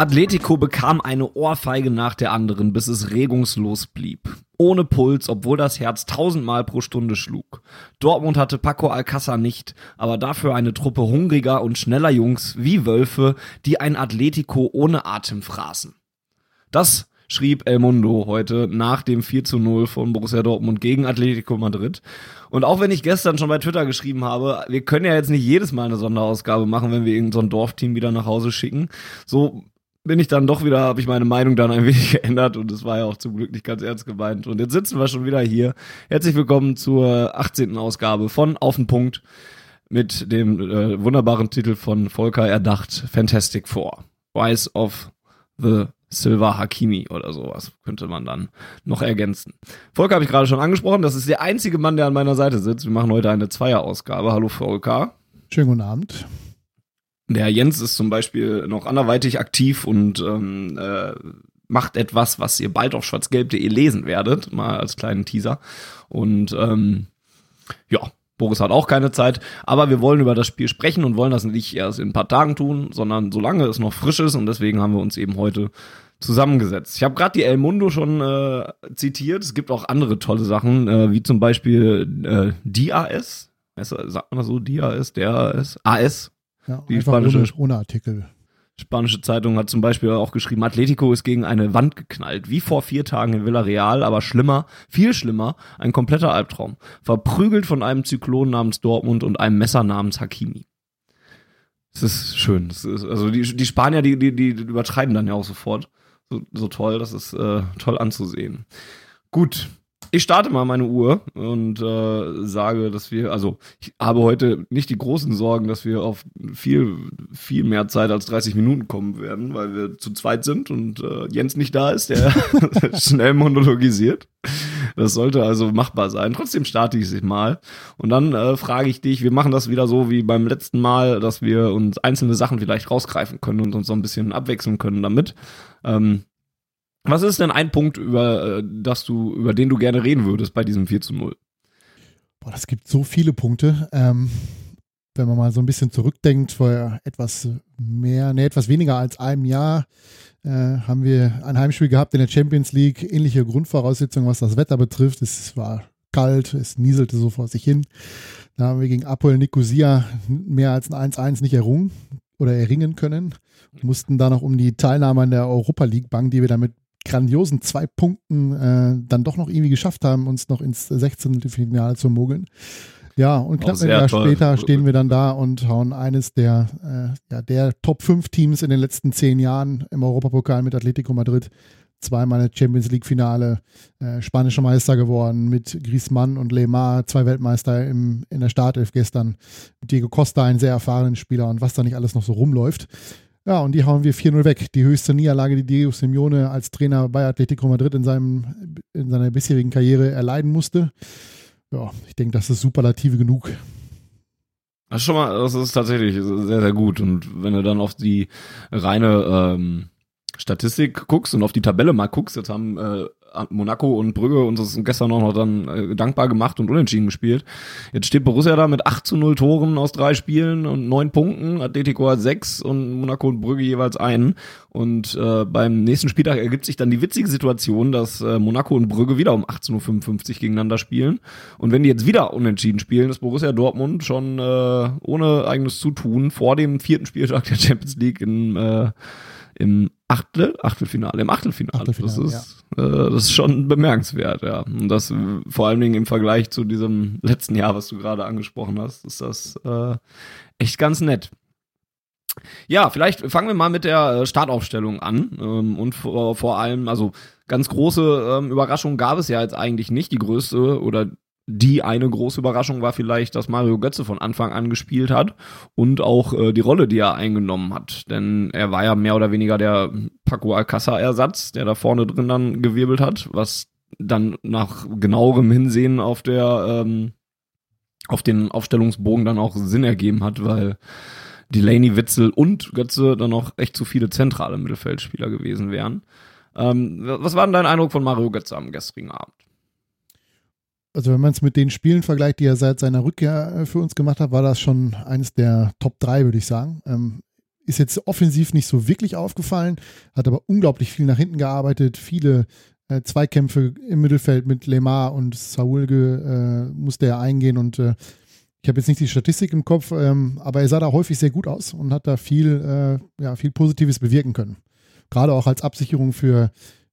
Atletico bekam eine Ohrfeige nach der anderen, bis es regungslos blieb. Ohne Puls, obwohl das Herz tausendmal pro Stunde schlug. Dortmund hatte Paco Alcázar nicht, aber dafür eine Truppe hungriger und schneller Jungs wie Wölfe, die ein Atletico ohne Atem fraßen. Das schrieb El Mundo heute nach dem 4 zu 0 von Borussia Dortmund gegen Atletico Madrid. Und auch wenn ich gestern schon bei Twitter geschrieben habe, wir können ja jetzt nicht jedes Mal eine Sonderausgabe machen, wenn wir irgendein so Dorfteam wieder nach Hause schicken. So bin ich dann doch wieder, habe ich meine Meinung dann ein wenig geändert und es war ja auch zum Glück nicht ganz ernst gemeint. Und jetzt sitzen wir schon wieder hier. Herzlich willkommen zur 18. Ausgabe von Auf den Punkt mit dem äh, wunderbaren Titel von Volker erdacht, Fantastic Four. Rise of the Silver Hakimi oder sowas könnte man dann noch ergänzen. Volker habe ich gerade schon angesprochen, das ist der einzige Mann, der an meiner Seite sitzt. Wir machen heute eine Zweierausgabe. Hallo Volker. Schönen guten Abend. Der Jens ist zum Beispiel noch anderweitig aktiv und ähm, äh, macht etwas, was ihr bald auf schwarzgelb.de lesen werdet, mal als kleinen Teaser. Und ähm, ja, Boris hat auch keine Zeit, aber wir wollen über das Spiel sprechen und wollen das nicht erst in ein paar Tagen tun, sondern solange es noch frisch ist und deswegen haben wir uns eben heute zusammengesetzt. Ich habe gerade die El Mundo schon äh, zitiert. Es gibt auch andere tolle Sachen, äh, wie zum Beispiel äh, DAS. Sagt man das so? DAS, DAS, AS, Ja, Die spanische- ohne, ohne Artikel. Spanische Zeitung hat zum Beispiel auch geschrieben, Atletico ist gegen eine Wand geknallt, wie vor vier Tagen in Villarreal, aber schlimmer, viel schlimmer, ein kompletter Albtraum. Verprügelt von einem Zyklon namens Dortmund und einem Messer namens Hakimi. Es ist schön. Das ist, also die, die Spanier, die, die, die übertreiben dann ja auch sofort. So, so toll, das ist äh, toll anzusehen. Gut, ich starte mal meine Uhr und äh, sage, dass wir, also ich habe heute nicht die großen Sorgen, dass wir auf viel, viel mehr Zeit als 30 Minuten kommen werden, weil wir zu zweit sind und äh, Jens nicht da ist, der schnell monologisiert. Das sollte also machbar sein. Trotzdem starte ich es mal. Und dann äh, frage ich dich, wir machen das wieder so wie beim letzten Mal, dass wir uns einzelne Sachen vielleicht rausgreifen können und uns so ein bisschen abwechseln können damit. Ähm, was ist denn ein Punkt, über, äh, dass du, über den du gerne reden würdest bei diesem 4 zu 0? Boah, das gibt so viele Punkte. Ähm, wenn man mal so ein bisschen zurückdenkt, vor etwas mehr, ne, etwas weniger als einem Jahr äh, haben wir ein Heimspiel gehabt in der Champions League. Ähnliche Grundvoraussetzungen, was das Wetter betrifft. Es war kalt, es nieselte so vor sich hin. Da haben wir gegen Apol Nicosia mehr als ein 1-1 nicht errungen oder erringen können. Mussten da noch um die Teilnahme an der Europa League bangen, die wir damit grandiosen zwei Punkten äh, dann doch noch irgendwie geschafft haben, uns noch ins 16. Finale zu mogeln. Ja, und knapp ein Jahr toll. später stehen wir dann da und hauen eines der, äh, ja, der Top 5 Teams in den letzten zehn Jahren im Europapokal mit Atletico Madrid. Zweimal eine Champions League Finale, äh, spanischer Meister geworden mit Griezmann und Lemar, zwei Weltmeister im, in der Startelf gestern. Diego Costa, ein sehr erfahrenen Spieler und was da nicht alles noch so rumläuft. Ja, und die hauen wir 4-0 weg. Die höchste Niederlage, die Diego Simeone als Trainer bei Atletico Madrid in, seinem, in seiner bisherigen Karriere erleiden musste. Ja, ich denke, das ist superlative genug. Das ist schon mal, das ist tatsächlich sehr, sehr gut. Und wenn du dann auf die reine ähm, Statistik guckst und auf die Tabelle mal guckst, jetzt haben äh, Monaco und Brügge uns das gestern auch noch dann äh, dankbar gemacht und unentschieden gespielt. Jetzt steht Borussia da mit 8 zu 0 Toren aus drei Spielen und neun Punkten. Atletico hat sechs und Monaco und Brügge jeweils einen. Und äh, beim nächsten Spieltag ergibt sich dann die witzige Situation, dass äh, Monaco und Brügge wieder um 18.55 Uhr gegeneinander spielen. Und wenn die jetzt wieder unentschieden spielen, ist Borussia Dortmund schon äh, ohne eigenes Zutun vor dem vierten Spieltag der Champions League in, äh, im Achtel, Achtelfinale, im Achtelfinale. Achtelfinale, das ist, äh, das ist schon bemerkenswert, ja. Und das vor allen Dingen im Vergleich zu diesem letzten Jahr, was du gerade angesprochen hast, ist das äh, echt ganz nett. Ja, vielleicht fangen wir mal mit der äh, Startaufstellung an ähm, und vor, vor allem, also ganz große ähm, Überraschung gab es ja jetzt eigentlich nicht. Die größte oder die eine große Überraschung war vielleicht, dass Mario Götze von Anfang an gespielt hat und auch äh, die Rolle, die er eingenommen hat. Denn er war ja mehr oder weniger der Paco Alcázar-Ersatz, der da vorne drin dann gewirbelt hat, was dann nach genauerem Hinsehen auf der ähm, auf den Aufstellungsbogen dann auch Sinn ergeben hat, weil Delaney, Witzel und Götze dann noch echt zu viele zentrale Mittelfeldspieler gewesen wären. Ähm, was war denn dein Eindruck von Mario Götze am gestrigen Abend? Also wenn man es mit den Spielen vergleicht, die er seit seiner Rückkehr äh, für uns gemacht hat, war das schon eines der Top 3, würde ich sagen. Ähm, ist jetzt offensiv nicht so wirklich aufgefallen, hat aber unglaublich viel nach hinten gearbeitet, viele äh, Zweikämpfe im Mittelfeld mit Lemar und Saulge äh, musste er eingehen und äh, ich habe jetzt nicht die Statistik im Kopf, ähm, aber er sah da häufig sehr gut aus und hat da viel, äh, ja, viel Positives bewirken können. Gerade auch als Absicherung für,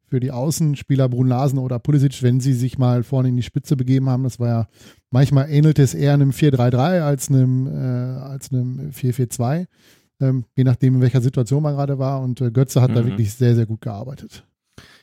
für die Außenspieler Brun Larsen oder Pulisic, wenn sie sich mal vorne in die Spitze begeben haben. Das war ja, manchmal ähnelte es eher einem 4-3-3 als einem, äh, als einem 4-4-2, ähm, je nachdem, in welcher Situation man gerade war. Und äh, Götze hat mhm. da wirklich sehr, sehr gut gearbeitet.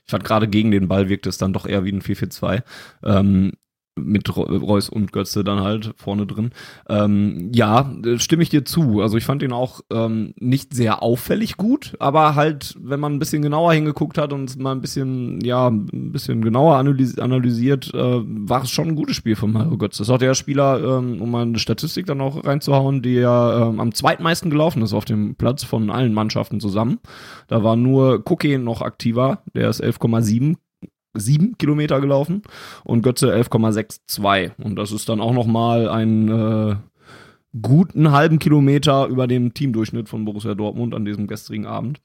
Ich fand gerade gegen den Ball wirkte es dann doch eher wie ein 4-4-2. Ähm, mit Reus und Götze dann halt vorne drin. Ähm, ja, stimme ich dir zu. Also ich fand ihn auch ähm, nicht sehr auffällig gut, aber halt, wenn man ein bisschen genauer hingeguckt hat und mal ein bisschen, ja, ein bisschen genauer analysi analysiert, äh, war es schon ein gutes Spiel von Mario Götze. Das ist auch der Spieler, ähm, um mal eine Statistik dann auch reinzuhauen, der ähm, am zweitmeisten gelaufen ist auf dem Platz von allen Mannschaften zusammen. Da war nur Cookie noch aktiver, der ist 11,7 sieben Kilometer gelaufen und Götze 11,62. Und das ist dann auch nochmal ein äh, guten halben Kilometer über dem Teamdurchschnitt von Borussia Dortmund an diesem gestrigen Abend.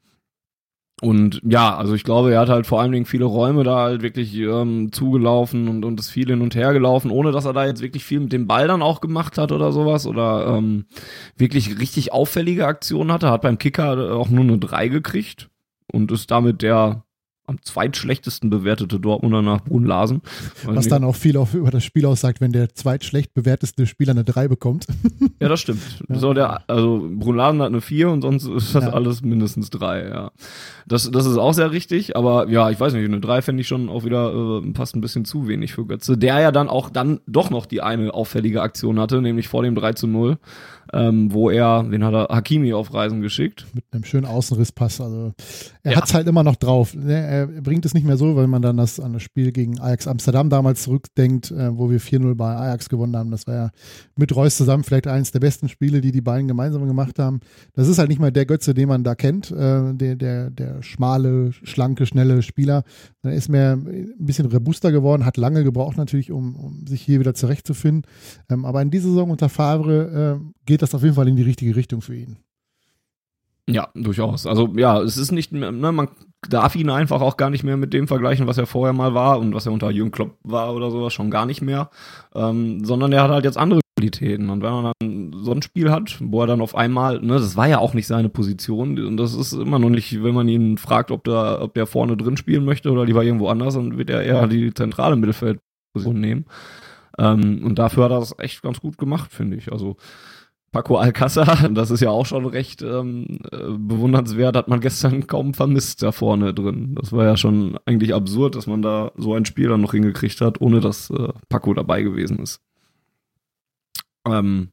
Und ja, also ich glaube, er hat halt vor allen Dingen viele Räume da halt wirklich ähm, zugelaufen und, und ist viel hin und her gelaufen, ohne dass er da jetzt wirklich viel mit dem Ball dann auch gemacht hat oder sowas oder ähm, wirklich richtig auffällige Aktionen hatte. Hat beim Kicker auch nur eine 3 gekriegt und ist damit der am zweitschlechtesten bewertete Dortmunder nach Brun Larsen. Was dann auch viel auf, über das Spiel aussagt, wenn der zweitschlecht bewerteste Spieler eine 3 bekommt. Ja, das stimmt. Ja. So der, also Brun Larsen hat eine 4 und sonst ist das ja. alles mindestens 3, ja. Das, das ist auch sehr richtig, aber ja, ich weiß nicht, eine 3 fände ich schon auch wieder äh, passt ein bisschen zu wenig für Götze, der ja dann auch dann doch noch die eine auffällige Aktion hatte, nämlich vor dem 3 zu 0 ähm, wo er, wen hat er, Hakimi auf Reisen geschickt. Mit einem schönen Außenrisspass. Also er ja. hat es halt immer noch drauf. Ne? Er bringt es nicht mehr so, weil man dann das an das Spiel gegen Ajax Amsterdam damals zurückdenkt, äh, wo wir 4-0 bei Ajax gewonnen haben. Das war ja mit Reus zusammen vielleicht eines der besten Spiele, die die beiden gemeinsam gemacht haben. Das ist halt nicht mehr der Götze, den man da kennt, äh, der, der, der schmale, schlanke, schnelle Spieler. Er ist mehr ein bisschen robuster geworden, hat lange gebraucht natürlich, um, um sich hier wieder zurechtzufinden. Ähm, aber in dieser Saison unter Favre äh, geht das auf jeden Fall in die richtige Richtung für ihn. Ja, durchaus. Also ja, es ist nicht, ne, man darf ihn einfach auch gar nicht mehr mit dem vergleichen, was er vorher mal war und was er unter Jürgen Klopp war oder sowas, schon gar nicht mehr. Ähm, sondern er hat halt jetzt andere Qualitäten. Und wenn man dann so ein Spiel hat, wo er dann auf einmal, ne, das war ja auch nicht seine Position, und das ist immer noch nicht, wenn man ihn fragt, ob der, ob der vorne drin spielen möchte oder lieber irgendwo anders, dann wird er eher die zentrale Mittelfeldposition nehmen. Ähm, und dafür hat er das echt ganz gut gemacht, finde ich. Also Paco Alcázar, das ist ja auch schon recht ähm, äh, bewundernswert, hat man gestern kaum vermisst da vorne drin. Das war ja schon eigentlich absurd, dass man da so ein Spiel dann noch hingekriegt hat, ohne dass äh, Paco dabei gewesen ist. Ähm,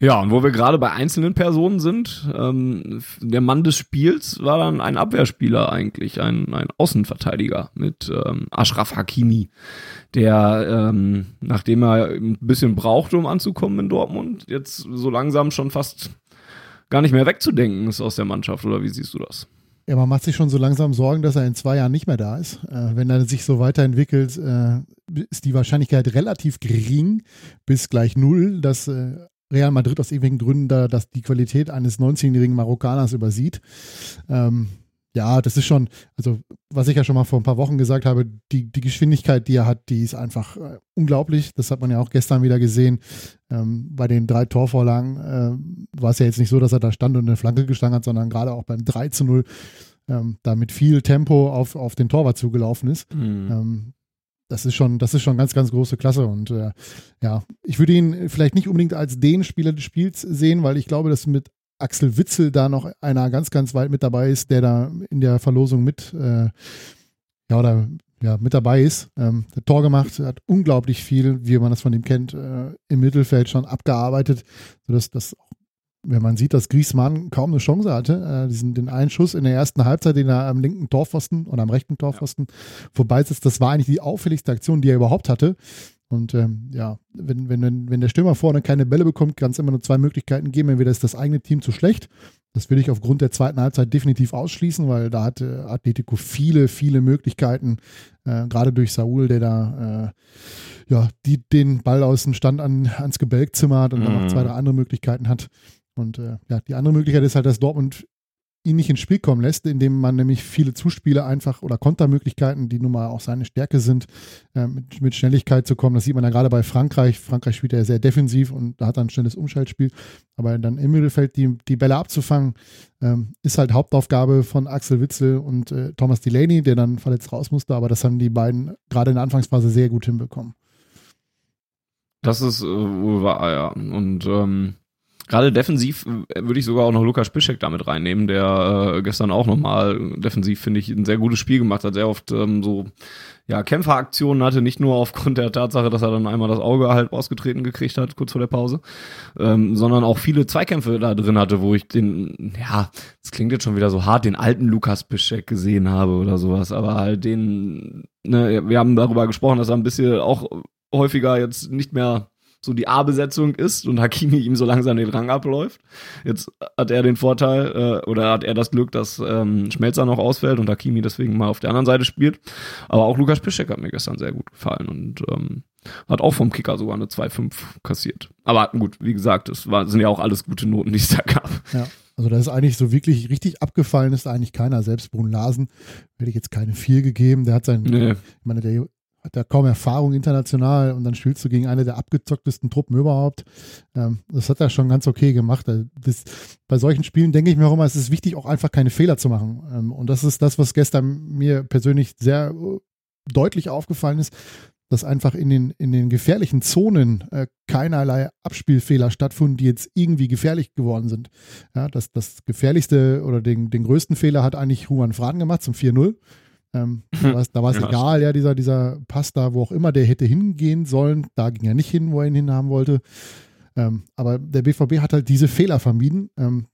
ja, und wo wir gerade bei einzelnen Personen sind, ähm, der Mann des Spiels war dann ein Abwehrspieler eigentlich, ein, ein Außenverteidiger mit ähm, Ashraf Hakimi, der, ähm, nachdem er ein bisschen brauchte, um anzukommen in Dortmund, jetzt so langsam schon fast gar nicht mehr wegzudenken ist aus der Mannschaft, oder wie siehst du das? Ja, man macht sich schon so langsam Sorgen, dass er in zwei Jahren nicht mehr da ist. Äh, wenn er sich so weiterentwickelt, äh, ist die Wahrscheinlichkeit relativ gering bis gleich null, dass äh, Real Madrid aus irgendwelchen Gründen da dass die Qualität eines 19-jährigen Marokkaners übersieht. Ähm, ja, das ist schon, also was ich ja schon mal vor ein paar Wochen gesagt habe, die, die Geschwindigkeit, die er hat, die ist einfach äh, unglaublich. Das hat man ja auch gestern wieder gesehen. Ähm, bei den drei Torvorlagen äh, war es ja jetzt nicht so, dass er da stand und eine Flanke gestangen hat, sondern gerade auch beim 3 zu 0 ähm, da mit viel Tempo auf, auf den Torwart zugelaufen ist. Mhm. Ähm, das ist schon, das ist schon ganz, ganz große Klasse. Und äh, ja, ich würde ihn vielleicht nicht unbedingt als den Spieler des Spiels sehen, weil ich glaube, dass mit Axel Witzel da noch einer ganz, ganz weit mit dabei ist, der da in der Verlosung mit, äh, ja, oder ja, mit dabei ist. Ähm, hat Tor gemacht, hat unglaublich viel, wie man das von ihm kennt, äh, im Mittelfeld schon abgearbeitet, sodass das wenn man sieht, dass Griezmann kaum eine Chance hatte, äh, diesen, den einen Schuss in der ersten Halbzeit, den er am linken Torpfosten oder am rechten Torpfosten ja. vorbeisetzt, das war eigentlich die auffälligste Aktion, die er überhaupt hatte. Und ähm, ja, wenn, wenn, wenn der Stürmer vorne keine Bälle bekommt, kann es immer nur zwei Möglichkeiten geben. Entweder ist das eigene Team zu schlecht. Das will ich aufgrund der zweiten Halbzeit definitiv ausschließen, weil da hatte Atletico viele, viele Möglichkeiten, äh, gerade durch Saul, der da äh, ja, die, den Ball aus dem Stand an, ans Gebälk zimmert und mhm. dann noch zwei, drei andere Möglichkeiten hat. Und äh, ja, die andere Möglichkeit ist halt, dass Dortmund ihn nicht ins Spiel kommen lässt, indem man nämlich viele Zuspiele einfach oder Kontermöglichkeiten, die nun mal auch seine Stärke sind, äh, mit, mit, Schnelligkeit zu kommen. Das sieht man ja gerade bei Frankreich. Frankreich spielt ja sehr defensiv und da hat dann ein schnelles Umschaltspiel. Aber dann im Mittelfeld die, die Bälle abzufangen, ähm, ist halt Hauptaufgabe von Axel Witzel und äh, Thomas Delaney, der dann verletzt raus musste. Aber das haben die beiden gerade in der Anfangsphase sehr gut hinbekommen. Das ist äh, ja. Und ähm, Gerade defensiv äh, würde ich sogar auch noch Lukas Piszek damit reinnehmen, der äh, gestern auch nochmal defensiv, finde ich, ein sehr gutes Spiel gemacht hat, sehr oft ähm, so ja, Kämpferaktionen hatte, nicht nur aufgrund der Tatsache, dass er dann einmal das Auge halb ausgetreten gekriegt hat, kurz vor der Pause, ähm, sondern auch viele Zweikämpfe da drin hatte, wo ich den, ja, das klingt jetzt schon wieder so hart, den alten Lukas Piszek gesehen habe oder sowas, aber halt den, ne, wir haben darüber gesprochen, dass er ein bisschen auch häufiger jetzt nicht mehr so die A-Besetzung ist und Hakimi ihm so langsam den Rang abläuft. Jetzt hat er den Vorteil äh, oder hat er das Glück, dass ähm, Schmelzer noch ausfällt und Hakimi deswegen mal auf der anderen Seite spielt. Aber auch Lukas Piszek hat mir gestern sehr gut gefallen und ähm, hat auch vom Kicker sogar eine 2-5 kassiert. Aber gut, wie gesagt, das war, sind ja auch alles gute Noten, die es da gab. Ja. Also da ist eigentlich so wirklich richtig abgefallen, ist eigentlich keiner. Selbst Brun Larsen hätte ich jetzt keine 4 gegeben. Der hat sein, nee. ich meine, der hat ja kaum Erfahrung international und dann spielst du gegen eine der abgezocktesten Truppen überhaupt. Ähm, das hat er schon ganz okay gemacht. Also das, bei solchen Spielen denke ich mir auch immer, es ist wichtig, auch einfach keine Fehler zu machen. Ähm, und das ist das, was gestern mir persönlich sehr äh, deutlich aufgefallen ist, dass einfach in den, in den gefährlichen Zonen äh, keinerlei Abspielfehler stattfinden, die jetzt irgendwie gefährlich geworden sind. Ja, das, das gefährlichste oder den, den größten Fehler hat eigentlich Juan Fraden gemacht zum 4-0 ähm, da war es ja. egal, ja, dieser, dieser Pass da, wo auch immer der hätte hingehen sollen. Da ging er nicht hin, wo er ihn hinhaben wollte. Ähm, aber der BVB hat halt diese Fehler vermieden. Ähm,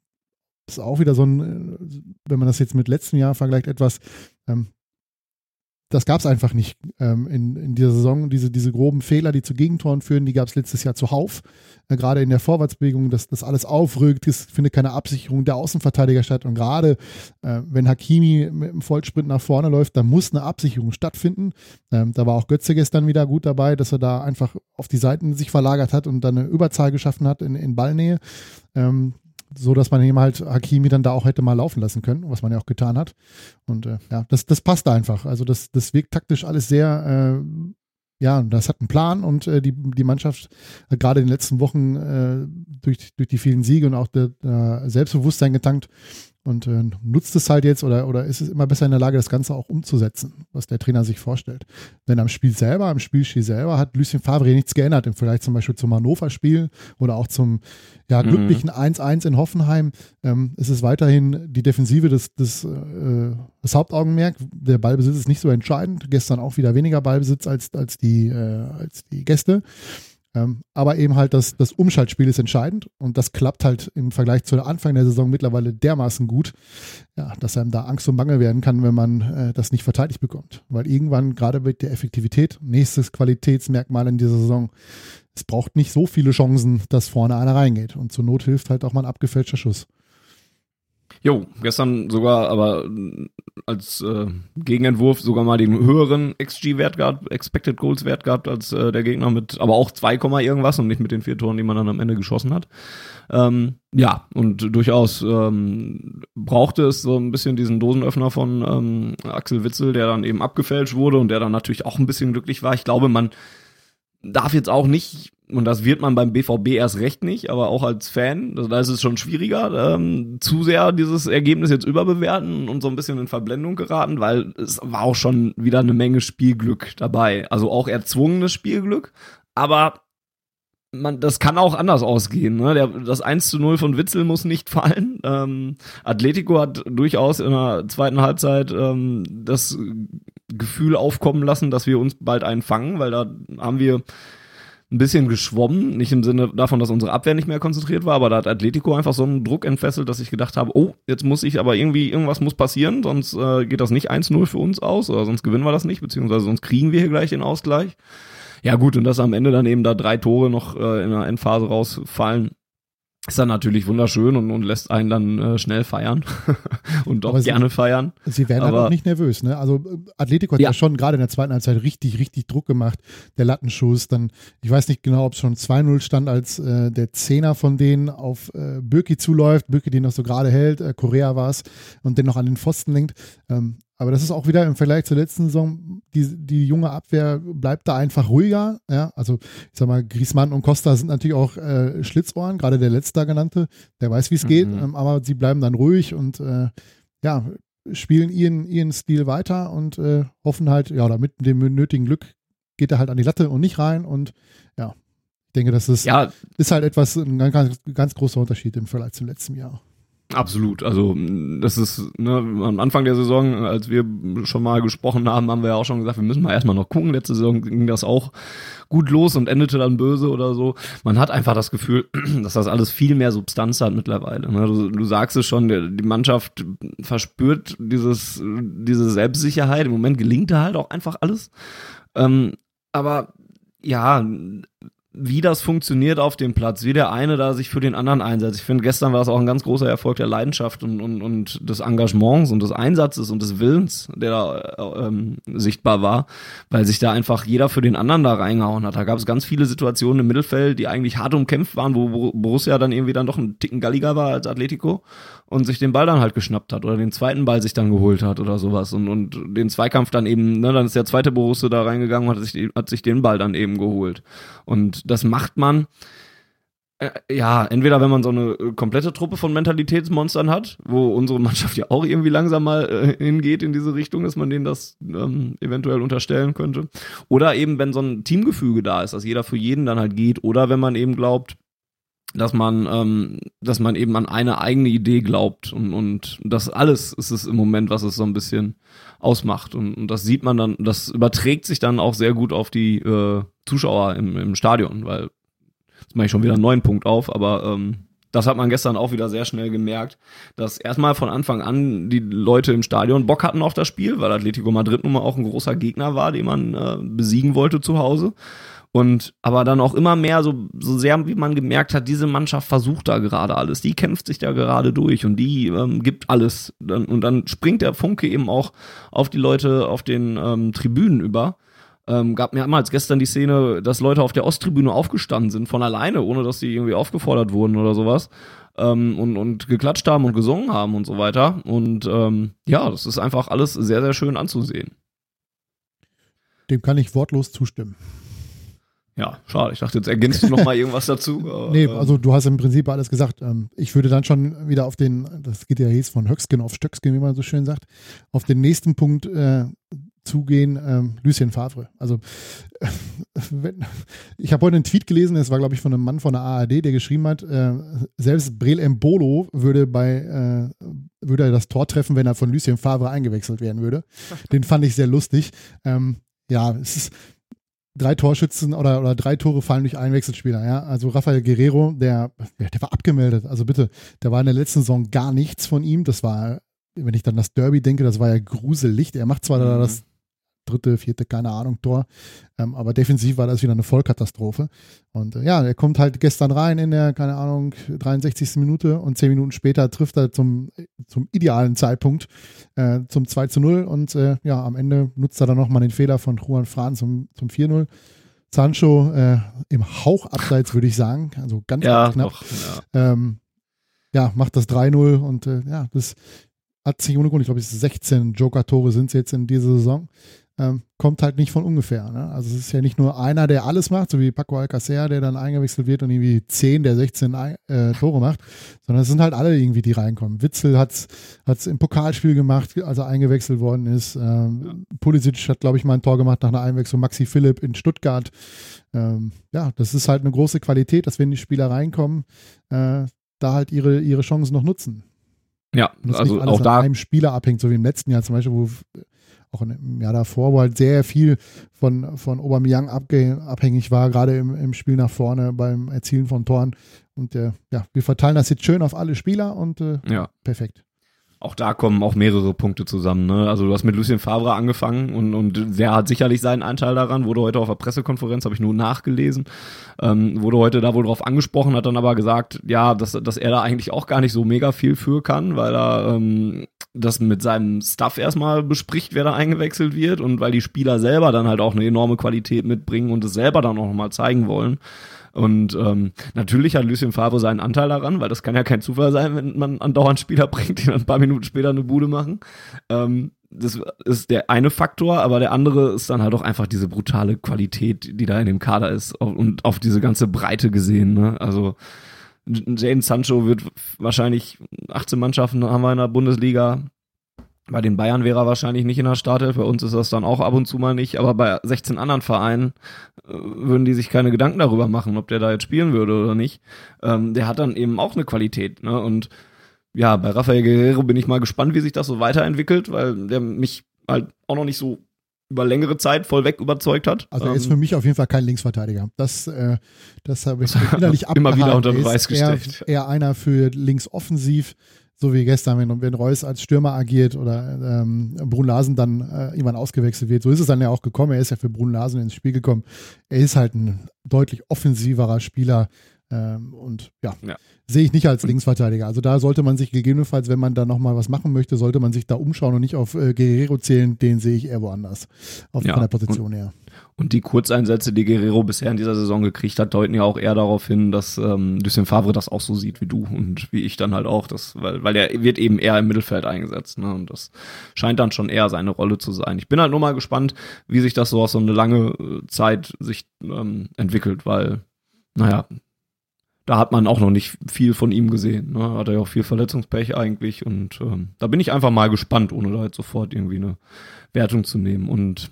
das ist auch wieder so ein, äh, wenn man das jetzt mit letztem Jahr vergleicht, etwas, ähm, das gab es einfach nicht ähm, in, in dieser Saison. Diese, diese groben Fehler, die zu Gegentoren führen, die gab es letztes Jahr zuhauf. Äh, gerade in der Vorwärtsbewegung, dass das alles aufrückt, es findet keine Absicherung der Außenverteidiger statt. Und gerade äh, wenn Hakimi mit dem Vollsprint nach vorne läuft, dann muss eine Absicherung stattfinden. Ähm, da war auch Götze gestern wieder gut dabei, dass er da einfach auf die Seiten sich verlagert hat und dann eine Überzahl geschaffen hat in, in Ballnähe. Ähm, so dass man eben halt Hakimi dann da auch hätte mal laufen lassen können, was man ja auch getan hat. Und äh, ja, das, das passt einfach. Also das, das wirkt taktisch alles sehr, äh, ja, das hat einen Plan und äh, die, die Mannschaft hat gerade in den letzten Wochen äh, durch, durch die vielen Siege und auch der Selbstbewusstsein getankt, und äh, nutzt es halt jetzt oder, oder ist es immer besser in der Lage, das Ganze auch umzusetzen, was der Trainer sich vorstellt. Denn am Spiel selber, am Spielstil selber hat Lucien Favre nichts geändert im Vergleich zum Beispiel zum Hannover-Spiel oder auch zum ja, mhm. glücklichen 1-1 in Hoffenheim. Ähm, es ist weiterhin die Defensive des, des, äh, das Hauptaugenmerk. Der Ballbesitz ist nicht so entscheidend. Gestern auch wieder weniger Ballbesitz als, als, die, äh, als die Gäste. Ähm, aber eben halt das, das Umschaltspiel ist entscheidend und das klappt halt im Vergleich zu Anfang der Saison mittlerweile dermaßen gut, ja, dass einem da Angst und Bange werden kann, wenn man äh, das nicht verteidigt bekommt. Weil irgendwann, gerade mit der Effektivität, nächstes Qualitätsmerkmal in dieser Saison, es braucht nicht so viele Chancen, dass vorne einer reingeht. Und zur Not hilft halt auch mal ein abgefälschter Schuss. Jo, gestern sogar aber äh, als äh, Gegenentwurf sogar mal den höheren XG-Wert gehabt, Expected Goals-Wert gehabt als äh, der Gegner mit, aber auch 2, irgendwas und nicht mit den vier Toren, die man dann am Ende geschossen hat. Ähm, ja, und durchaus ähm, brauchte es so ein bisschen diesen Dosenöffner von ähm, Axel Witzel, der dann eben abgefälscht wurde und der dann natürlich auch ein bisschen glücklich war. Ich glaube, man darf jetzt auch nicht und das wird man beim BVB erst recht nicht, aber auch als Fan, da ist es schon schwieriger, ähm, zu sehr dieses Ergebnis jetzt überbewerten und so ein bisschen in Verblendung geraten, weil es war auch schon wieder eine Menge Spielglück dabei. Also auch erzwungenes Spielglück, aber man, das kann auch anders ausgehen. Ne? Der, das 1 zu 0 von Witzel muss nicht fallen. Ähm, Atletico hat durchaus in der zweiten Halbzeit ähm, das Gefühl aufkommen lassen, dass wir uns bald einfangen, weil da haben wir ein bisschen geschwommen, nicht im Sinne davon, dass unsere Abwehr nicht mehr konzentriert war, aber da hat Atletico einfach so einen Druck entfesselt, dass ich gedacht habe, oh, jetzt muss ich aber irgendwie, irgendwas muss passieren, sonst äh, geht das nicht 1-0 für uns aus oder sonst gewinnen wir das nicht, beziehungsweise sonst kriegen wir hier gleich den Ausgleich. Ja gut, und dass am Ende dann eben da drei Tore noch äh, in der Endphase rausfallen, ist dann natürlich wunderschön und, und lässt einen dann äh, schnell feiern und doch sie- gerne feiern. Sie werden halt Aber- auch nicht nervös, ne? Also äh, Atletico hat ja. Ja. schon gerade in der zweiten Halbzeit richtig, richtig Druck gemacht. Der Lattenschuss, dann, ich weiß nicht genau, ob es schon 2-0 stand, als äh, der Zehner von denen auf äh, Birki zuläuft, Birki den noch so gerade hält, äh, Korea war es, und den noch an den Pfosten lenkt. Ähm, aber das ist auch wieder im Vergleich zur letzten Saison, die, die junge Abwehr bleibt da einfach ruhiger. Ja? Also ich sag mal, Griezmann und Costa sind natürlich auch äh, Schlitzohren, gerade der letzte genannte, der weiß, wie es geht, Mhm. ähm, aber sie bleiben dann ruhig und äh, ja, spielen ihren, ihren Stil weiter und äh, hoffen halt, ja, oder mit dem nötigen Glück geht er halt an die Latte und nicht rein und ja, ich denke, das ist, Ja, ist halt etwas, ein ganz, ganz großer Unterschied im Vergleich zum letzten Jahr. Absolut. Also das ist ne, am Anfang der Saison, als wir schon mal gesprochen haben, haben wir ja auch schon gesagt, wir müssen mal erstmal noch gucken. Letzte Saison ging das auch gut los und endete dann böse oder so. Man hat einfach das Gefühl, dass das alles viel mehr Substanz hat mittlerweile. Ne? Du, du sagst es schon, die Mannschaft verspürt dieses, diese Selbstsicherheit. Im Moment gelingt da halt auch einfach alles. Ähm, aber ja, wie das funktioniert auf dem Platz, wie der eine da sich für den anderen einsetzt. Ich finde, gestern war es auch ein ganz großer Erfolg der Leidenschaft und, und, und des Engagements und des Einsatzes und des Willens, der da äh, ähm, sichtbar war, weil sich da einfach jeder für den anderen da reingehauen hat. Da gab es ganz viele Situationen im Mittelfeld, die eigentlich hart umkämpft waren, wo Bor- Borussia dann irgendwie dann doch einen Ticken galliger war als Atletico und sich den Ball dann halt geschnappt hat oder den zweiten Ball sich dann geholt hat oder sowas und, und den Zweikampf dann eben, ne, dann ist der zweite Borussia da reingegangen und hat sich, hat sich den Ball dann eben geholt. Und das macht man, äh, ja, entweder wenn man so eine äh, komplette Truppe von Mentalitätsmonstern hat, wo unsere Mannschaft ja auch irgendwie langsam mal äh, hingeht in diese Richtung, dass man denen das ähm, eventuell unterstellen könnte. Oder eben, wenn so ein Teamgefüge da ist, dass jeder für jeden dann halt geht. Oder wenn man eben glaubt, dass man, ähm, dass man eben an eine eigene Idee glaubt und, und das alles ist es im Moment, was es so ein bisschen ausmacht und, und das sieht man dann, das überträgt sich dann auch sehr gut auf die äh, Zuschauer im, im Stadion, weil jetzt mache ich schon wieder einen neuen Punkt auf, aber ähm, das hat man gestern auch wieder sehr schnell gemerkt, dass erstmal von Anfang an die Leute im Stadion Bock hatten auf das Spiel, weil Atletico Madrid nun mal auch ein großer Gegner war, den man äh, besiegen wollte zu Hause. Und aber dann auch immer mehr, so, so sehr wie man gemerkt hat, diese Mannschaft versucht da gerade alles, die kämpft sich da gerade durch und die ähm, gibt alles. Und dann springt der Funke eben auch auf die Leute auf den ähm, Tribünen über. Ähm, gab mehrmals gestern die Szene, dass Leute auf der Osttribüne aufgestanden sind von alleine, ohne dass sie irgendwie aufgefordert wurden oder sowas. Ähm, und, und geklatscht haben und gesungen haben und so weiter. Und ähm, ja, das ist einfach alles sehr, sehr schön anzusehen. Dem kann ich wortlos zustimmen. Ja, schade. Ich dachte, jetzt ergänzt du noch mal irgendwas dazu. aber, Nee, ähm, also du hast im Prinzip alles gesagt. Ähm, Ich würde dann schon wieder auf den, das geht ja jetzt von Höcksken auf Stöcksken, wie man so schön sagt, auf den nächsten Punkt äh, zugehen, ähm, Lucien Favre. Also äh, wenn, ich habe heute einen Tweet gelesen, das war glaube ich von einem Mann von der ARD, der geschrieben hat, äh, selbst Brel Embolo würde bei äh, würde er das Tor treffen, wenn er von Lucien Favre eingewechselt werden würde. Den fand ich sehr lustig. Ähm, ja, es ist drei Torschützen oder, oder drei Tore fallen durch einen Wechselspieler. Ja? Also Rafael Guerrero, der, der war abgemeldet. Also bitte, da war in der letzten Saison gar nichts von ihm. Das war, wenn ich dann das Derby denke, das war ja gruselig. Er macht zwar da Mhm. das dritte, vierte, keine Ahnung, Tor, ähm, aber defensiv war das wieder eine Vollkatastrophe. Und äh, ja, er kommt halt gestern rein in der, keine Ahnung, 63. Minute und zehn Minuten später trifft er zum, zum idealen Zeitpunkt äh, zum 2 zu 0 und äh, ja, am Ende nutzt er dann nochmal den Fehler von Juan Fran zum, zum 4-0. Sancho äh, im Hauch abseits, würde ich sagen, also ganz, ja, knapp. doch. Ja. Ähm, ja, macht das 3-0 und äh, ja, das hat sich ohne Grund, ich glaube, es ist 16 Joker-Tore sind es jetzt in dieser Saison. Ähm, kommt halt nicht von ungefähr. Ne? Also es ist ja nicht nur einer, der alles macht, so wie Paco Alcacer, der dann eingewechselt wird und irgendwie 10 der 16 ein- äh, Tore macht, sondern es sind halt alle irgendwie, die reinkommen. Witzel hat es im Pokalspiel gemacht, als er eingewechselt worden ist. Ähm, Pulisic hat, glaube ich, mal ein Tor gemacht nach einer Einwechslung. Maxi Philipp in Stuttgart. Ähm, ja, das ist halt eine große Qualität, dass wenn die Spieler reinkommen, äh, da halt ihre, ihre Chancen noch nutzen. ja, Und das also nicht alles auch da einem Spieler abhängt, so wie im letzten Jahr zum Beispiel, wo auch im Jahr davor, wo halt sehr viel von, von Aubameyang abge, abhängig war, gerade im, im Spiel nach vorne beim Erzielen von Toren. Und äh, ja, wir verteilen das jetzt schön auf alle Spieler und äh, ja. perfekt. Auch da kommen auch mehrere Punkte zusammen. Ne? Also du hast mit Lucien Favre angefangen und, und der hat sicherlich seinen Anteil daran, wurde heute auf der Pressekonferenz, habe ich nur nachgelesen, ähm, wurde heute da wohl drauf angesprochen, hat dann aber gesagt, ja, dass, dass er da eigentlich auch gar nicht so mega viel für kann, weil er ähm, das mit seinem Stuff erstmal bespricht, wer da eingewechselt wird und weil die Spieler selber dann halt auch eine enorme Qualität mitbringen und es selber dann auch nochmal zeigen wollen. Und ähm, natürlich hat Lucien Favre seinen Anteil daran, weil das kann ja kein Zufall sein, wenn man andauernd Spieler bringt, die dann ein paar Minuten später eine Bude machen. Ähm, das ist der eine Faktor, aber der andere ist dann halt auch einfach diese brutale Qualität, die da in dem Kader ist und auf diese ganze Breite gesehen. Ne? Also Jaden Sancho wird wahrscheinlich 18 Mannschaften haben wir in der Bundesliga. Bei den Bayern wäre er wahrscheinlich nicht in der Startelf, bei uns ist das dann auch ab und zu mal nicht, aber bei 16 anderen Vereinen äh, würden die sich keine Gedanken darüber machen, ob der da jetzt spielen würde oder nicht. Ähm, der hat dann eben auch eine Qualität, ne? Und ja, bei Rafael Guerrero bin ich mal gespannt, wie sich das so weiterentwickelt, weil der mich halt auch noch nicht so über längere Zeit vollweg überzeugt hat. Also er ist Ähm, für mich auf jeden Fall kein Linksverteidiger. Das, äh, das habe ich innerlich Immer wieder abgehakt. unter Er ist Beweis eher, gestellt. eher einer für links offensiv, so wie gestern, wenn, wenn Reus als Stürmer agiert oder ähm, Brun Larsen dann äh, irgendwann ausgewechselt wird. So ist es dann ja auch gekommen. Er ist ja für Brun Larsen ins Spiel gekommen. Er ist halt ein deutlich offensiverer Spieler. Ähm, und ja, Ja. sehe ich nicht als Linksverteidiger. Also da sollte man sich gegebenenfalls, wenn man da nochmal was machen möchte, sollte man sich da umschauen und nicht auf äh, Guerrero zählen. Den sehe ich eher woanders. Auf Ja, der Position her. Und die Kurzeinsätze, die Guerrero bisher in dieser Saison gekriegt hat, deuten ja auch eher darauf hin, dass ähm, Lucien Favre das auch so sieht wie du und wie ich dann halt auch. Das, weil, weil der wird eben eher im Mittelfeld eingesetzt. Ne? Und das scheint dann schon eher seine Rolle zu sein. Ich bin halt nur mal gespannt, wie sich das so aus so eine lange äh, Zeit sich ähm, entwickelt, weil, naja, da hat man auch noch nicht viel von ihm gesehen. Ne? Hat er ja auch viel Verletzungspech eigentlich. Und ähm, da bin ich einfach mal gespannt, ohne da jetzt sofort irgendwie eine Wertung zu nehmen. Und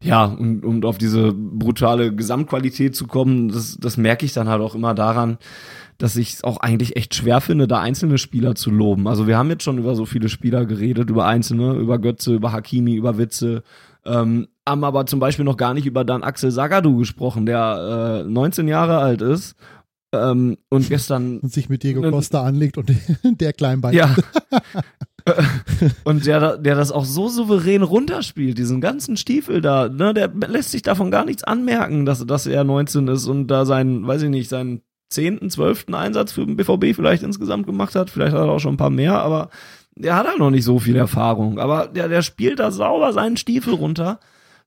ja, und um auf diese brutale Gesamtqualität zu kommen, das, das merke ich dann halt auch immer daran, dass ich es auch eigentlich echt schwer finde, da einzelne Spieler zu loben. Also wir haben jetzt schon über so viele Spieler geredet, über einzelne, über Götze, über Hakimi, über Witze, ähm, haben aber zum Beispiel noch gar nicht über dann Axel Sagadou gesprochen, der äh, 19 Jahre alt ist ähm, und gestern Und sich mit Diego Costa anlegt und der Kleinbein. ja. Und der, der das auch so souverän runterspielt, diesen ganzen Stiefel da, ne, der lässt sich davon gar nichts anmerken, dass, dass er 19 ist und da seinen, weiß ich nicht, seinen zehnten, zwölften Einsatz für den BVB vielleicht insgesamt gemacht hat. Vielleicht hat er auch schon ein paar mehr, aber der hat halt noch nicht so viel Erfahrung. Aber der, der spielt da sauber seinen Stiefel runter.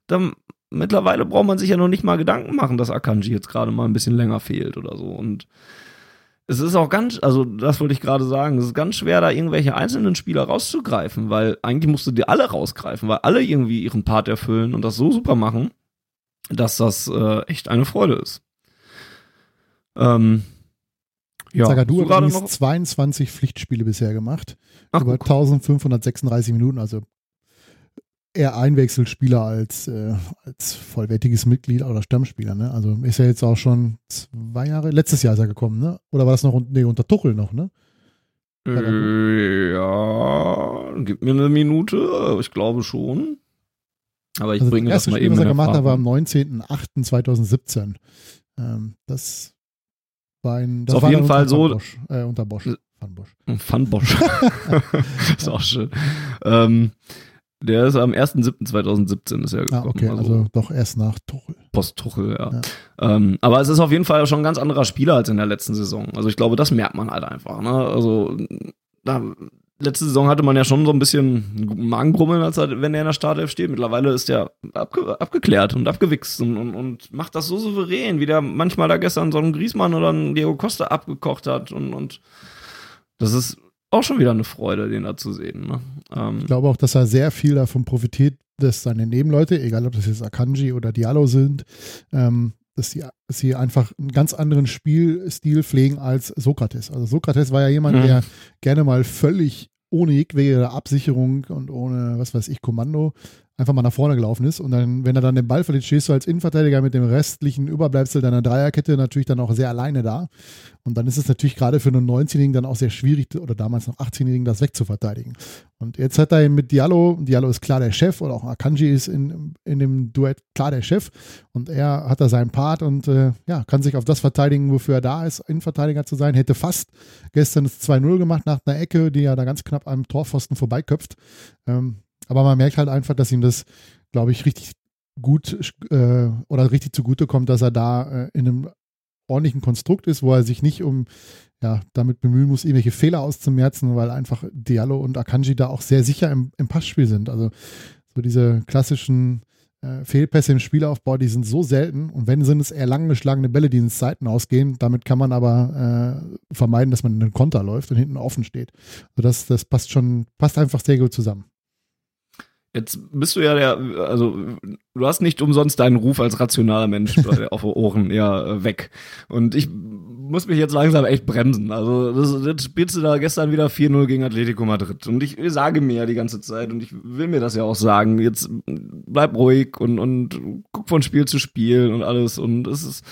Dann, mittlerweile braucht man sich ja noch nicht mal Gedanken machen, dass Akanji jetzt gerade mal ein bisschen länger fehlt oder so. Und es ist auch ganz, also das wollte ich gerade sagen, es ist ganz schwer, da irgendwelche einzelnen Spieler rauszugreifen, weil eigentlich musst du dir alle rausgreifen, weil alle irgendwie ihren Part erfüllen und das so super machen, dass das äh, echt eine Freude ist. Ähm, ja, hast hat übrigens noch, 22 Pflichtspiele bisher gemacht. ach, über guck, 1536 Minuten, also eher Einwechselspieler als, äh, als vollwertiges Mitglied oder Stammspieler. Ne? Also ist er jetzt auch schon zwei Jahre, letztes Jahr ist er gekommen, ne? Oder war das noch nee, unter Tuchel noch, ne? äh, ja, gib mir eine Minute, ich glaube schon. Aber ich Also bringe das das erste mal Spiel, eben was er gemacht hat, war am 19.08.2017. Ähm, das war ein, das Ist auf war jeden Fall so- Bosch, äh, unter Bosch. Van Bosch. Van Bosch. ist auch schön. Ähm, der ist am 1.7.2017 ist er Ah, gekommen. okay, also doch erst nach Tuchel. Post-Tuchel, ja. Ja. Ähm, aber es ist auf jeden Fall schon ein ganz anderer Spieler als in der letzten Saison. Also ich glaube, das merkt man halt einfach. Ne? Also da, letzte Saison hatte man ja schon so ein bisschen Magenbrummeln, als er, wenn er in der Startelf steht. Mittlerweile ist er abge abgeklärt und abgewichst und, und, und macht das so souverän, wie der manchmal da gestern so einen Griesmann oder einen Diego Costa abgekocht hat. Und, und das ist auch schon wieder eine Freude, den da zu sehen. Ne? Ähm, Ich glaube auch, dass er sehr viel davon profitiert, dass seine Nebenleute, egal ob das jetzt Akanji oder Diallo sind, ähm, dass sie, dass sie einfach einen ganz anderen Spielstil pflegen als Sokrates. Also Sokrates war ja jemand, Mhm. der gerne mal völlig ohne jegliche Absicherung und ohne, was weiß ich, Kommando einfach mal nach vorne gelaufen ist. Und dann, wenn er dann den Ball verliert, stehst du als Innenverteidiger mit dem restlichen Überbleibsel deiner Dreierkette natürlich dann auch sehr alleine da. Und dann ist es natürlich gerade für einen 19-Jährigen dann auch sehr schwierig, oder damals noch 18-Jährigen, das wegzuverteidigen. Und jetzt hat er eben mit Diallo, Diallo ist klar der Chef, oder auch Akanji ist in, in dem Duett klar der Chef. Und er hat da seinen Part und äh, ja, kann sich auf das verteidigen, wofür er da ist, Innenverteidiger zu sein. Hätte fast gestern das 2-0 gemacht nach einer Ecke, die er da ganz knapp am Torpfosten vorbeiköpft. Ähm, aber man merkt halt einfach, dass ihm das, glaube ich, richtig gut äh, oder richtig zugute kommt, dass er da äh, in einem ordentlichen Konstrukt ist, wo er sich nicht um ja, damit bemühen muss, irgendwelche Fehler auszumerzen, weil einfach Diallo und Akanji da auch sehr sicher im, im Passspiel sind. Also so diese klassischen äh, Fehlpässe im Spielaufbau, die sind so selten und wenn sind es eher lang geschlagene Bälle, die ins Seiten ausgehen. Damit kann man aber äh, vermeiden, dass man in den Konter läuft und hinten offen steht. Also das, das passt schon, passt einfach sehr gut zusammen. Jetzt bist du ja der, also du hast nicht umsonst deinen Ruf als rationaler Mensch auf Ohren ja weg. Und ich muss mich jetzt langsam echt bremsen. Also das, das spielst du da gestern wieder 4-0 gegen Atletico Madrid. Und ich sage mir ja die ganze Zeit und ich will mir das ja auch sagen, jetzt bleib ruhig und, und guck von Spiel zu Spiel und alles. Und es ist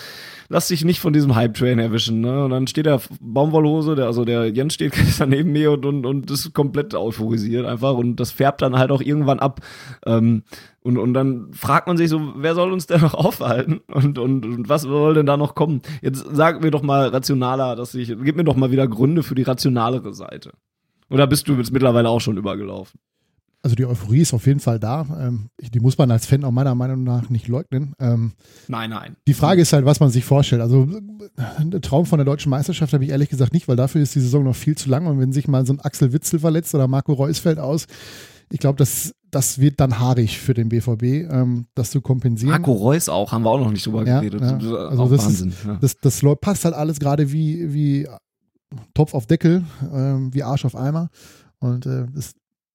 lass dich nicht von diesem Hype-Train erwischen. Ne? Und dann steht der Baumwollhose, der, also der Jens steht gestern neben mir und, und, und ist komplett euphorisiert einfach und das färbt dann halt auch irgendwann ab. Ähm, und, und dann fragt man sich so, wer soll uns denn noch aufhalten? Und, und, und was soll denn da noch kommen? Jetzt sag mir doch mal rationaler, dass ich, gib mir doch mal wieder Gründe für die rationalere Seite. Oder bist du jetzt mittlerweile auch schon übergelaufen? Also die Euphorie ist auf jeden Fall da. Ähm, die muss man als Fan auch meiner Meinung nach nicht leugnen. Ähm, nein, nein. Die Frage ist halt, was man sich vorstellt. Also der Traum von der deutschen Meisterschaft habe ich ehrlich gesagt nicht, weil dafür ist die Saison noch viel zu lang. Und wenn sich mal so ein Axel Witzel verletzt oder Marco Reus fällt aus, ich glaube, das, das wird dann haarig für den BVB, ähm, das zu kompensieren. Marco Reus auch, haben wir auch noch nicht drüber ja, geredet. Ja. Also das Wahnsinn. Ist, ja. das, das passt halt alles gerade wie, wie Topf auf Deckel, ähm, wie Arsch auf Eimer. Und äh, das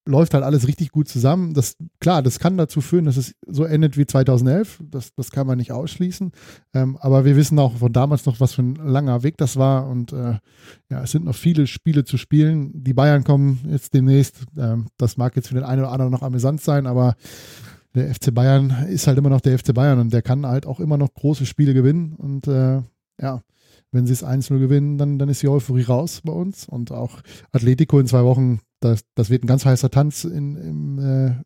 läuft halt alles richtig gut zusammen. Das, klar, das kann dazu führen, dass es so endet wie 2011. Das, das kann man nicht ausschließen. Ähm, aber wir wissen auch von damals noch, was für ein langer Weg das war. Und äh, ja, es sind noch viele Spiele zu spielen. Die Bayern kommen jetzt demnächst. Ähm, das mag jetzt für den einen oder anderen noch amüsant sein, aber der FC Bayern ist halt immer noch der FC Bayern und der kann halt auch immer noch große Spiele gewinnen. Und äh, ja, wenn sie es 1-0 gewinnen, dann, dann ist die Euphorie raus bei uns. Und auch Atletico in zwei Wochen das, das wird ein ganz heißer Tanz in, im, äh,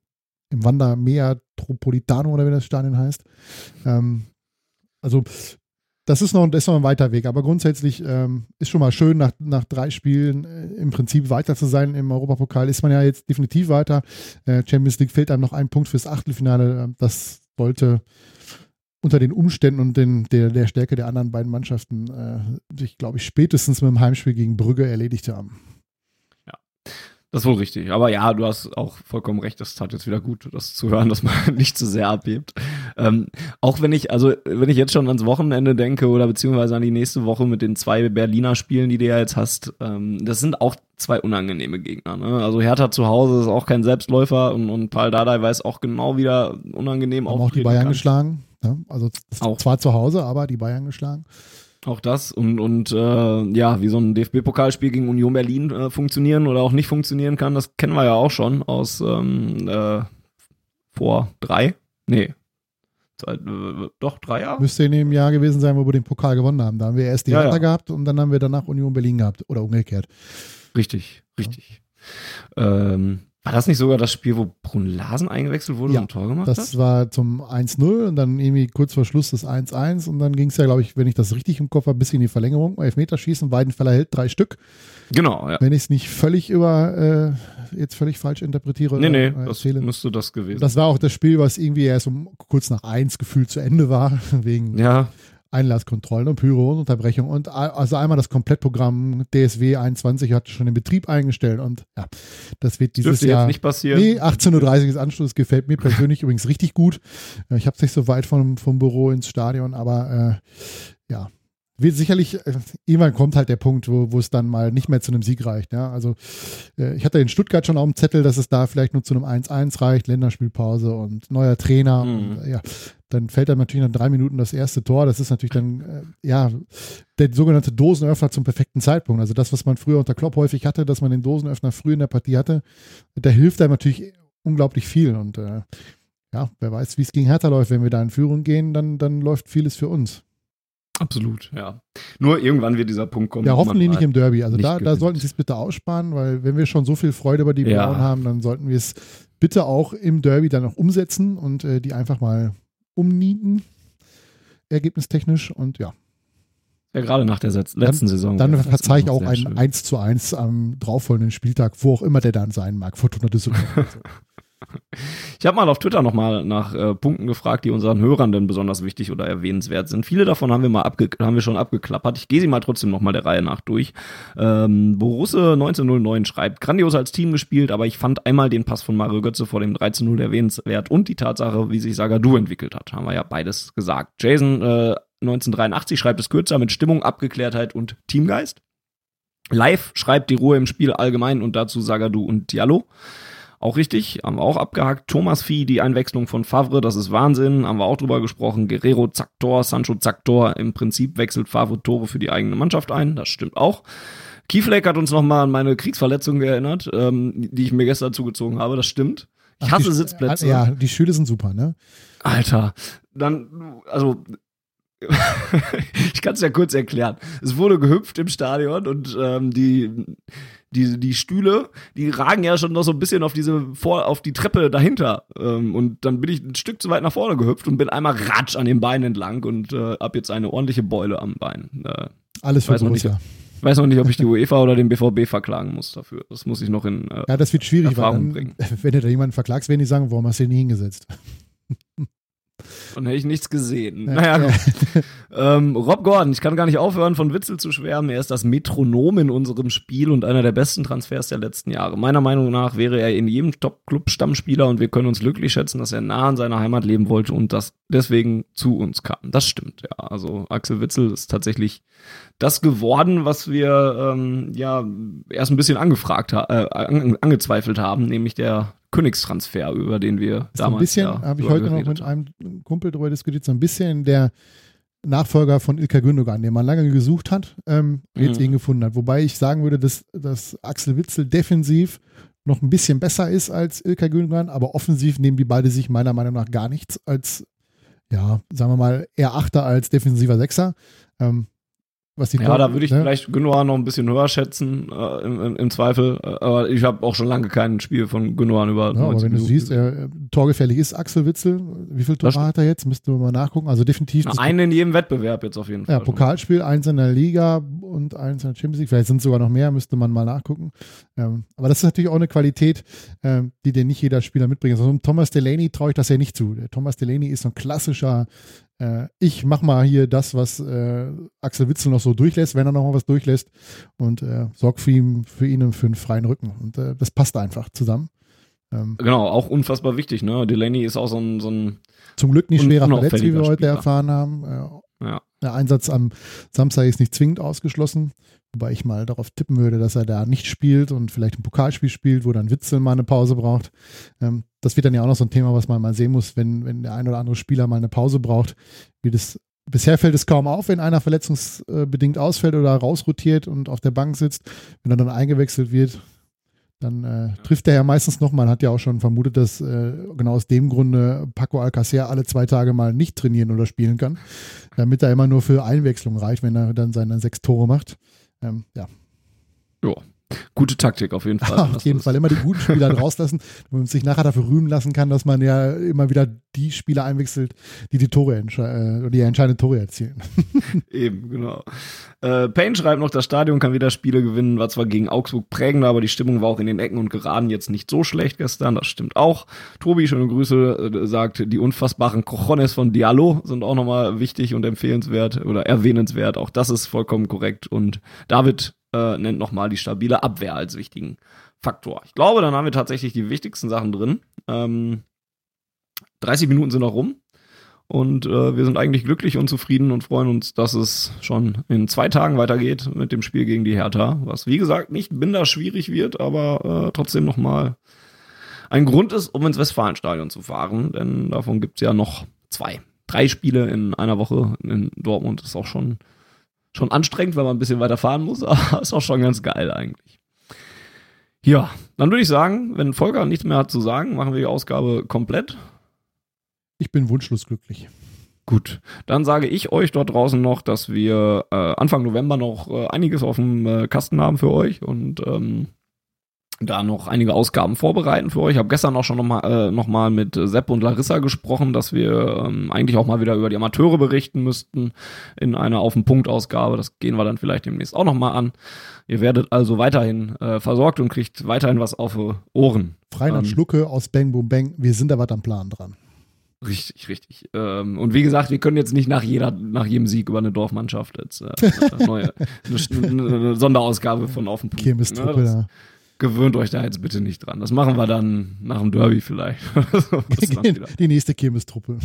im Wanda Metropolitano oder wie das Stadion heißt. Ähm, also das ist noch, das ist noch ein weiter Weg, aber grundsätzlich ähm, ist schon mal schön, nach, nach drei Spielen äh, im Prinzip weiter zu sein. Im Europapokal ist man ja jetzt definitiv weiter. Äh, Champions League fehlt einem noch ein Punkt fürs Achtelfinale. Ähm, das sollte unter den Umständen und den, der, der Stärke der anderen beiden Mannschaften äh, sich, glaube ich, spätestens mit dem Heimspiel gegen Brügge erledigt haben. Das ist wohl richtig. Aber ja, du hast auch vollkommen recht. Das tat jetzt wieder gut, das zu hören, dass man nicht zu sehr abhebt. Ähm, auch wenn ich, also wenn ich jetzt schon ans Wochenende denke oder beziehungsweise an die nächste Woche mit den zwei Berliner Spielen, die du ja jetzt hast, ähm, das sind auch zwei unangenehme Gegner. Ne? Also Hertha zu Hause ist auch kein Selbstläufer und, und Paul Dardai weiß auch genau, wieder unangenehm Haben auch die Bayern kann. geschlagen. Ne? Also auch. zwar zu Hause, aber die Bayern geschlagen. Auch das und, und äh, ja, wie so ein DFB-Pokalspiel gegen Union Berlin äh, funktionieren oder auch nicht funktionieren kann, das kennen wir ja auch schon aus ähm, äh, vor drei, nee, zwei, äh, doch drei Jahre. Müsste in dem Jahr gewesen sein, wo wir den Pokal gewonnen haben. Da haben wir erst die ja, Hertha ja. gehabt und dann haben wir danach Union Berlin gehabt oder umgekehrt. Richtig, richtig. Ja. Ähm, war das nicht sogar das Spiel, wo Brun Larsen eingewechselt wurde ja, und ein Tor gemacht das hat? Das war zum 1-0 und dann irgendwie kurz vor Schluss das 1-1 und dann ging es ja, glaube ich, wenn ich das richtig im Kopf habe, bis in die Verlängerung. Elfmeterschießen, Weidenfeller hält drei Stück. Genau, ja. Wenn ich es nicht völlig über, äh, jetzt völlig falsch interpretiere. Nee, nee, äh, das müsste das gewesen Das war auch das Spiel, was irgendwie erst um kurz nach eins gefühlt zu Ende war, wegen ja. Einlasskontrollen und Pyrounterbrechung und also einmal das Komplettprogramm DSW 21 hat schon den Betrieb eingestellt und ja, das wird dieses Dürfte Jahr jetzt nicht passieren. Nee, 18.30 Uhr ist Anschluss, gefällt mir persönlich übrigens richtig gut. Ich habe es nicht so weit vom, vom Büro ins Stadion, aber äh, ja, wird sicherlich, äh, irgendwann kommt halt der Punkt, wo, wo es dann mal nicht mehr zu einem Sieg reicht. Ja? Also äh, ich hatte in Stuttgart schon auf dem Zettel, dass es da vielleicht nur zu einem 1-1 reicht, Länderspielpause und neuer Trainer. Mhm. Und, ja, dann fällt dann natürlich nach drei Minuten das erste Tor. Das ist natürlich dann, äh, ja, der sogenannte Dosenöffner zum perfekten Zeitpunkt. Also das, was man früher unter Klopp häufig hatte, dass man den Dosenöffner früh in der Partie hatte, da hilft einem natürlich unglaublich viel. Und äh, ja, wer weiß, wie es gegen Hertha läuft. Wenn wir da in Führung gehen, dann, dann läuft vieles für uns. Absolut, ja. Nur irgendwann wird dieser Punkt kommen. Ja, hoffentlich nicht im Derby. Also da, da sollten sie es bitte aussparen, weil wenn wir schon so viel Freude über die Ja. Blauen haben, dann sollten wir es bitte auch im Derby dann noch umsetzen und äh, die einfach mal umnieten, ergebnistechnisch. Und ja, Ja, gerade nach der letzten Saison. dann wäre das verzeih ich auch ein schön. 1 zu 1 am darauffolgenden Spieltag, wo auch immer der dann sein mag, Fortuna Düsseldorf. Ich habe mal auf Twitter nochmal nach äh, Punkten gefragt, die unseren Hörern denn besonders wichtig oder erwähnenswert sind. Viele davon haben wir mal abge haben wir schon abgeklappert. Ich gehe sie mal trotzdem nochmal der Reihe nach durch. Ähm, Borusse 1909 schreibt, grandios als Team gespielt, aber ich fand einmal den Pass von Mario Götze vor dem 13-0 erwähnenswert und die Tatsache, wie sich Sagadu entwickelt hat. Haben wir ja beides gesagt. Jason äh, 1983 schreibt es kürzer mit Stimmung, Abgeklärtheit und Teamgeist. Live schreibt die Ruhe im Spiel allgemein und dazu Sagadu und Diallo. Auch richtig, haben wir auch abgehakt. Thomas Vieh, die Einwechslung von Favre, das ist Wahnsinn, haben wir auch drüber gesprochen. Guerrero zack Tor, Sancho zack Tor. Im Prinzip wechselt Favre Tore für die eigene Mannschaft ein, das stimmt auch. Kiefleck hat uns nochmal an meine Kriegsverletzung erinnert, ähm, die ich mir gestern zugezogen habe, das stimmt. Ich Ach, hasse die- Sitzplätze. Ja, die Stühle sind super, ne? Alter, dann, also, ich kann es ja kurz erklären. Es wurde gehüpft im Stadion und ähm, die, die, die Stühle, die ragen ja schon noch so ein bisschen auf diese vor, auf die Treppe dahinter. Ähm, und dann bin ich ein Stück zu weit nach vorne gehüpft und bin einmal ratsch an den Beinen entlang und äh, hab jetzt eine ordentliche Beule am Bein. Äh, Alles für Weiß noch nicht, Borussia. ich weiß noch nicht, ob ich die UEFA oder den BVB verklagen muss dafür. Das muss ich noch in. Äh, Ja, das wird schwierig, weil Erfahrung dann, bringen. wenn du da jemanden verklagst, werden die sagen, warum hast du den nie hingesetzt? Und hätte ich nichts gesehen. Ja, naja, ja. gut. Ähm, Rob Gordon, ich kann gar nicht aufhören, von Witzel zu schwärmen. Er ist das Metronom in unserem Spiel und einer der besten Transfers der letzten Jahre. Meiner Meinung nach wäre er in jedem Top-Club Stammspieler und wir können uns glücklich schätzen, dass er nah an seiner Heimat leben wollte und das deswegen zu uns kam. Das stimmt, ja. Also Axel Witzel ist tatsächlich das geworden, was wir ähm, ja erst ein bisschen angefragt äh, an, angezweifelt haben, nämlich der Königstransfer, über den wir ein damals bisschen, ja habe ich heute noch mit einem Kumpel darüber diskutiert, so ein bisschen der Nachfolger von Ilka Gündogan, den man lange gesucht hat, ähm, jetzt Mhm. ihn gefunden hat. Wobei ich sagen würde, dass, dass Axel Witzel defensiv noch ein bisschen besser ist als Ilka Gündogan, aber offensiv nehmen die beide sich meiner Meinung nach gar nichts als, ja, sagen wir mal, eher Achter als defensiver Sechser. Ähm, was die Ja, da würde ich ne? vielleicht Gündogan noch ein bisschen höher schätzen, äh, im, im, im Zweifel. Äh, aber ich habe auch schon lange kein Spiel von Gündogan über Ja, aber 90 wenn du siehst, er, äh, torgefährlich ist Axel Witzel. Wie viele Das Tore hat er jetzt? Müssten wir mal nachgucken. Also definitiv. Na, einen in jedem Wettbewerb jetzt auf jeden Fall. Ja, Pokalspiel, eins in der Liga und eins in der Champions League. Vielleicht sind es sogar noch mehr, müsste man mal nachgucken. Ähm, aber das ist natürlich auch eine Qualität, ähm, die dir nicht jeder Spieler mitbringt. Also Thomas Delaney traue ich das ja nicht zu. Der Thomas Delaney ist so ein klassischer, äh, ich mach mal hier das, was äh, Axel Witzel noch so durchlässt, wenn er noch mal was durchlässt und äh, sorgt für ihn, für ihn für einen freien Rücken. Und äh, das passt einfach zusammen. Ähm, Genau, auch unfassbar wichtig. Ne? Delaney ist auch so ein, so ein zum Glück nicht schwerer verletzt, wie wir heute Spieler. erfahren haben. Äh, ja. Der Einsatz am Samstag ist nicht zwingend ausgeschlossen, wobei ich mal darauf tippen würde, dass er da nicht spielt und vielleicht ein Pokalspiel spielt, wo dann Witzel mal eine Pause braucht. Ähm, das wird dann ja auch noch so ein Thema, was man mal sehen muss, wenn, wenn der ein oder andere Spieler mal eine Pause braucht. Wie das, bisher fällt es kaum auf, wenn einer verletzungsbedingt ausfällt oder rausrotiert und auf der Bank sitzt. Wenn er dann eingewechselt wird, dann äh, trifft er ja meistens noch. Man hat ja auch schon vermutet, dass äh, genau aus dem Grunde Paco Alcacer alle zwei Tage mal nicht trainieren oder spielen kann, damit er immer nur für Einwechslung reicht, wenn er dann seine sechs Tore macht. Ähm, ja, gute Taktik auf jeden Fall. auf jeden Fall immer die guten Spieler rauslassen, damit man sich nachher dafür rühmen lassen kann, dass man ja immer wieder die Spieler einwechselt, die die Tore entsche- äh, die entscheidenden Tore erzielen. Eben, genau. Äh, Payne schreibt noch, das Stadion kann wieder Spiele gewinnen, war zwar gegen Augsburg prägender, aber die Stimmung war auch in den Ecken und Geraden jetzt nicht so schlecht gestern, das stimmt auch. Tobi, schöne Grüße, äh, sagt, die unfassbaren Cojones von Diallo sind auch nochmal wichtig und empfehlenswert oder erwähnenswert, auch das ist vollkommen korrekt und David äh, nennt nochmal die stabile Abwehr als wichtigen Faktor. Ich glaube, dann haben wir tatsächlich die wichtigsten Sachen drin. Ähm, 30 Minuten sind noch rum. Und äh, wir sind eigentlich glücklich und zufrieden und freuen uns, dass es schon in zwei Tagen weitergeht mit dem Spiel gegen die Hertha. Was wie gesagt nicht binder schwierig wird, aber äh, trotzdem nochmal ein Grund ist, um ins Westfalenstadion zu fahren. Denn davon gibt's ja noch zwei. Drei Spiele in einer Woche in Dortmund ist auch schon, schon anstrengend, wenn man ein bisschen weiter fahren muss, aber ist auch schon ganz geil eigentlich. Ja, dann würde ich sagen, wenn Volker nichts mehr hat zu sagen, machen wir die Ausgabe komplett. Ich bin wunschlos glücklich. Gut, dann sage ich euch dort draußen noch, dass wir äh, Anfang November noch äh, einiges auf dem äh, Kasten haben für euch und ähm, da noch einige Ausgaben vorbereiten für euch. Ich habe gestern auch schon nochmal äh, noch mal mit Sepp und Larissa gesprochen, dass wir ähm, eigentlich auch mal wieder über die Amateure berichten müssten in einer Auf den Punkt Ausgabe. Das gehen wir dann vielleicht demnächst auch nochmal an. Ihr werdet also weiterhin äh, versorgt und kriegt weiterhin was auf Ohren. Freinhard ähm, Schlucke aus Bang Boom Bang. Wir sind da was am Plan dran. Richtig, richtig. Ähm, und wie gesagt, wir können jetzt nicht nach jeder, nach jedem Sieg über eine Dorfmannschaft jetzt äh, eine neue eine, eine Sonderausgabe von Auf den Punkt. Ne? da gewöhnt euch da jetzt bitte nicht dran. Das machen wir dann nach dem Derby vielleicht. Die nächste Kirmestruppe.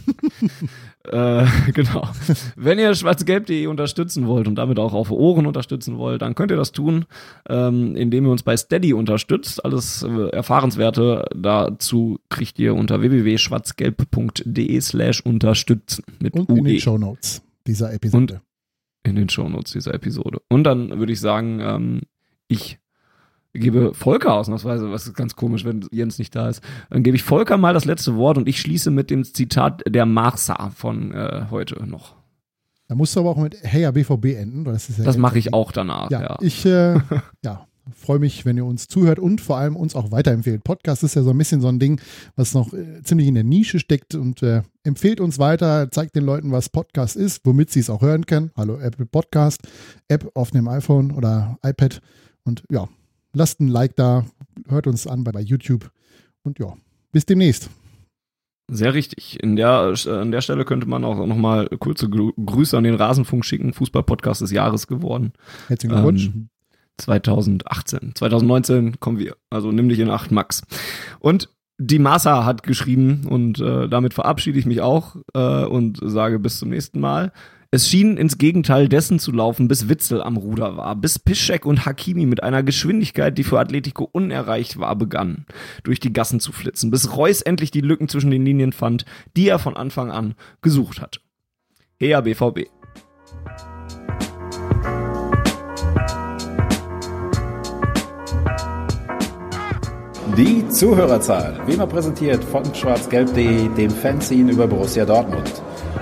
äh, genau. Wenn ihr schwarzgelb.de unterstützen wollt und damit auch auf Ohren unterstützen wollt, dann könnt ihr das tun, ähm, indem ihr uns bei Steady unterstützt. Alles äh, Erfahrenswerte dazu kriegt ihr unter www.schwarzgelb.de slash unterstützen. Mit und UE. in den Show Notes dieser Episode. Und in den Show Notes dieser Episode. Und dann würde ich sagen, ähm, ich gebe Volker ausnahmsweise, was ist ganz komisch, wenn Jens nicht da ist, dann gebe ich Volker mal das letzte Wort und ich schließe mit dem Zitat der Marsa von äh, heute noch. Da musst du aber auch mit Heya BVB enden. Das, ja das mache ich auch danach. Ja, ja. ich äh, ja, freue mich, wenn ihr uns zuhört und vor allem uns auch weiterempfehlt. Podcast ist ja so ein bisschen so ein Ding, was noch äh, ziemlich in der Nische steckt und äh, empfehlt uns weiter, zeigt den Leuten, was Podcast ist, womit sie es auch hören können. Hallo Apple Podcast, App auf dem iPhone oder iPad und ja, Lasst ein Like da, hört uns an bei, bei YouTube und ja, bis demnächst. Sehr richtig. In der, an der Stelle könnte man auch nochmal kurze Grüße an den Rasenfunk schicken. Fußball-Podcast des Jahres geworden. Herzlichen Glückwunsch. Ähm, 2018. 2019 kommen wir. Also nimm dich in Acht, Max. Und die Massa hat geschrieben und äh, damit verabschiede ich mich auch äh, und sage bis zum nächsten Mal. Es schien ins Gegenteil dessen zu laufen, bis Witzel am Ruder war, bis Piszczek und Hakimi mit einer Geschwindigkeit, die für Atletico unerreicht war, begannen, durch die Gassen zu flitzen, bis Reus endlich die Lücken zwischen den Linien fand, die er von Anfang an gesucht hat. Her BVB. Die Zuhörerzahl, wie immer präsentiert von schwarzgelb.de, dem Fanzine über Borussia Dortmund.